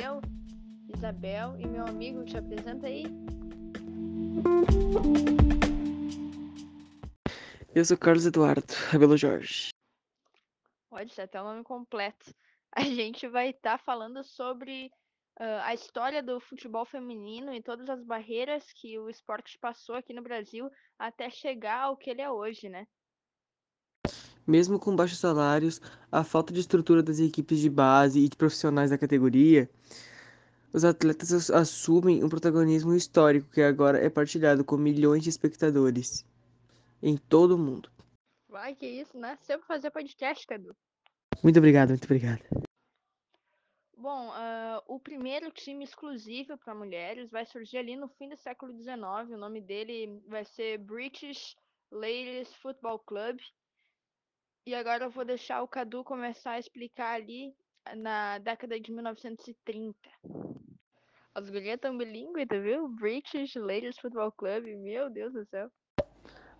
eu, Isabel e meu amigo. Te apresenta aí. Eu sou Carlos Eduardo Rabelo Jorge. Pode ser até o nome completo. A gente vai estar tá falando sobre uh, a história do futebol feminino e todas as barreiras que o esporte passou aqui no Brasil até chegar ao que ele é hoje, né? Mesmo com baixos salários, a falta de estrutura das equipes de base e de profissionais da categoria, os atletas assumem um protagonismo histórico que agora é partilhado com milhões de espectadores em todo o mundo. Vai, que isso, né? Sempre fazer podcast, Cadu. Muito obrigado, muito obrigado. Bom, uh, o primeiro time exclusivo para mulheres vai surgir ali no fim do século XIX. O nome dele vai ser British Ladies Football Club. E agora eu vou deixar o Cadu começar a explicar ali na década de 1930. As gurias estão bilíngues, tá viu? British Ladies Football Club, meu Deus do céu.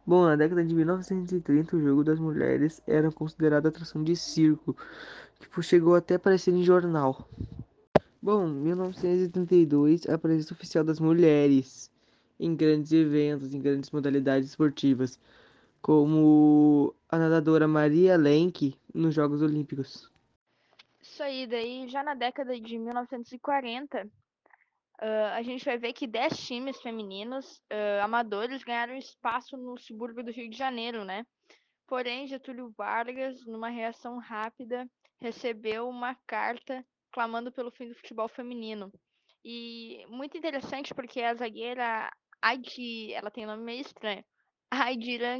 Bom, na década de 1930, o jogo das mulheres era considerado atração de circo, que chegou até a aparecer em jornal. Bom, 1932, a presença oficial das mulheres em grandes eventos, em grandes modalidades esportivas, como a nadadora Maria Lenk nos Jogos Olímpicos. Isso aí, daí já na década de 1940, Uh, a gente vai ver que 10 times femininos uh, amadores ganharam espaço no subúrbio do Rio de Janeiro, né? Porém, Getúlio Vargas, numa reação rápida, recebeu uma carta clamando pelo fim do futebol feminino. E muito interessante porque a zagueira Adi, ela tem nome meio estranho,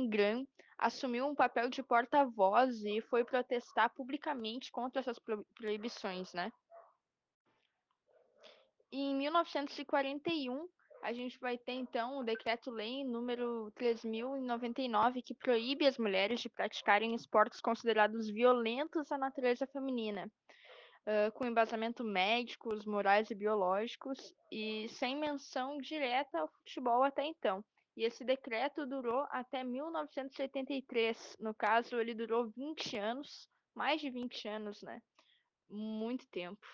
Gran, assumiu um papel de porta-voz e foi protestar publicamente contra essas proibições, né? em 1941, a gente vai ter então o decreto-lei número 3099 que proíbe as mulheres de praticarem esportes considerados violentos à natureza feminina, uh, com embasamento médicos, morais e biológicos e sem menção direta ao futebol até então. E esse decreto durou até 1983. No caso, ele durou 20 anos, mais de 20 anos, né? Muito tempo.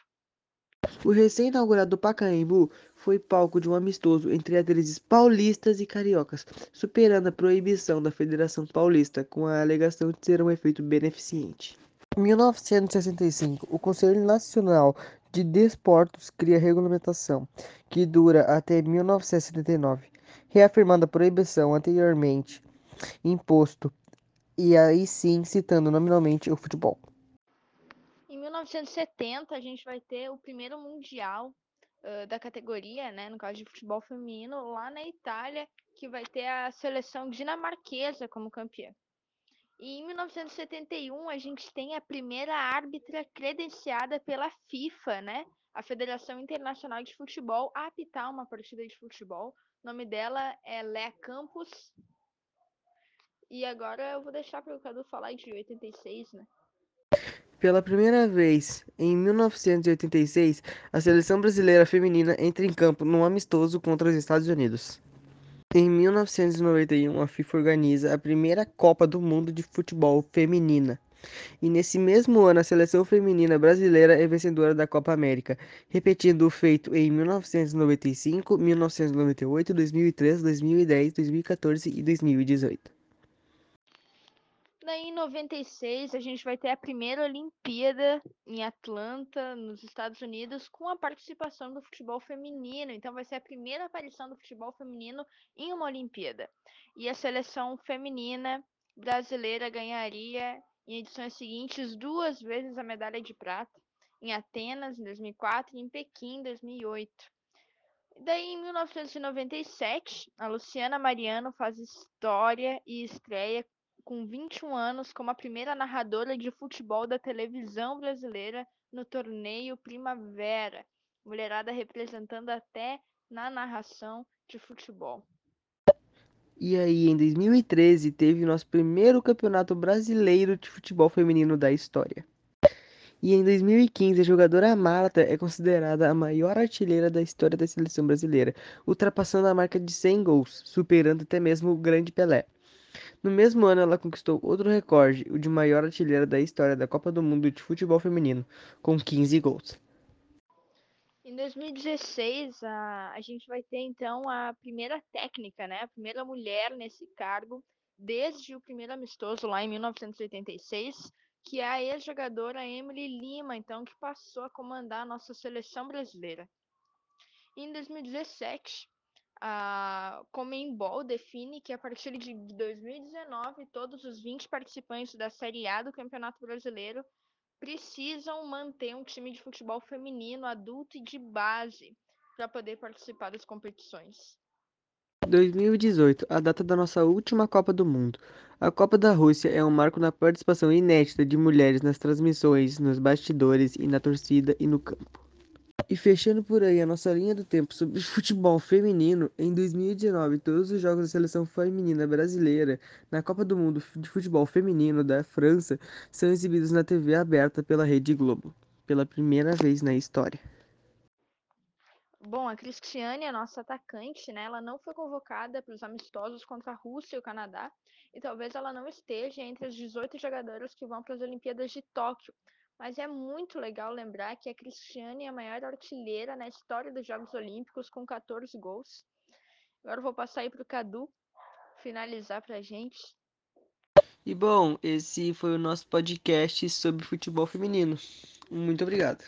O recém-inaugurado Pacaembu foi palco de um amistoso entre atrizes paulistas e cariocas, superando a proibição da Federação Paulista com a alegação de ser um efeito beneficente. Em 1965, o Conselho Nacional de Desportos cria regulamentação, que dura até 1979, reafirmando a proibição anteriormente imposto e aí sim citando nominalmente o futebol. 1970 a gente vai ter o primeiro mundial uh, da categoria, né, no caso de futebol feminino, lá na Itália, que vai ter a seleção dinamarquesa como campeã. E em 1971 a gente tem a primeira árbitra credenciada pela FIFA, né, a Federação Internacional de Futebol, a apitar uma partida de futebol. O nome dela é Lea Campos. E agora eu vou deixar para o Cadu falar de 86, né? Pela primeira vez em 1986, a seleção brasileira feminina entra em campo num amistoso contra os Estados Unidos. Em 1991, a FIFA organiza a primeira Copa do Mundo de Futebol Feminina. E nesse mesmo ano, a seleção feminina brasileira é vencedora da Copa América, repetindo o feito em 1995, 1998, 2003, 2010, 2014 e 2018. Daí em 96 a gente vai ter a primeira Olimpíada em Atlanta, nos Estados Unidos, com a participação do futebol feminino. Então vai ser a primeira aparição do futebol feminino em uma Olimpíada. E a seleção feminina brasileira ganharia em edições seguintes duas vezes a medalha de prata, em Atenas em 2004 e em Pequim em 2008. Daí, em 1997, a Luciana Mariano faz história e estreia com 21 anos como a primeira narradora de futebol da televisão brasileira no torneio Primavera, mulherada representando até na narração de futebol. E aí, em 2013, teve nosso primeiro campeonato brasileiro de futebol feminino da história. E em 2015, a jogadora Marta é considerada a maior artilheira da história da seleção brasileira, ultrapassando a marca de 100 gols, superando até mesmo o grande Pelé. No mesmo ano, ela conquistou outro recorde, o de maior artilheira da história da Copa do Mundo de Futebol Feminino, com 15 gols. Em 2016, a, a gente vai ter então a primeira técnica, né? A primeira mulher nesse cargo, desde o primeiro amistoso lá em 1986, que é a ex-jogadora Emily Lima, então, que passou a comandar a nossa seleção brasileira. Em 2017, a Comembol define que a partir de 2019, todos os 20 participantes da Série A do Campeonato Brasileiro precisam manter um time de futebol feminino, adulto e de base para poder participar das competições. 2018, a data da nossa última Copa do Mundo. A Copa da Rússia é um marco na participação inédita de mulheres nas transmissões, nos bastidores e na torcida e no campo. E fechando por aí a nossa linha do tempo sobre futebol feminino, em 2019 todos os jogos da seleção feminina brasileira na Copa do Mundo de Futebol Feminino da França são exibidos na TV aberta pela Rede Globo, pela primeira vez na história. Bom, a Cristiane, a nossa atacante, né, ela não foi convocada para os amistosos contra a Rússia e o Canadá, e talvez ela não esteja entre as 18 jogadoras que vão para as Olimpíadas de Tóquio. Mas é muito legal lembrar que a Cristiane é a maior artilheira na história dos Jogos Olímpicos, com 14 gols. Agora vou passar aí para o Cadu finalizar para a gente. E bom, esse foi o nosso podcast sobre futebol feminino. Muito obrigado.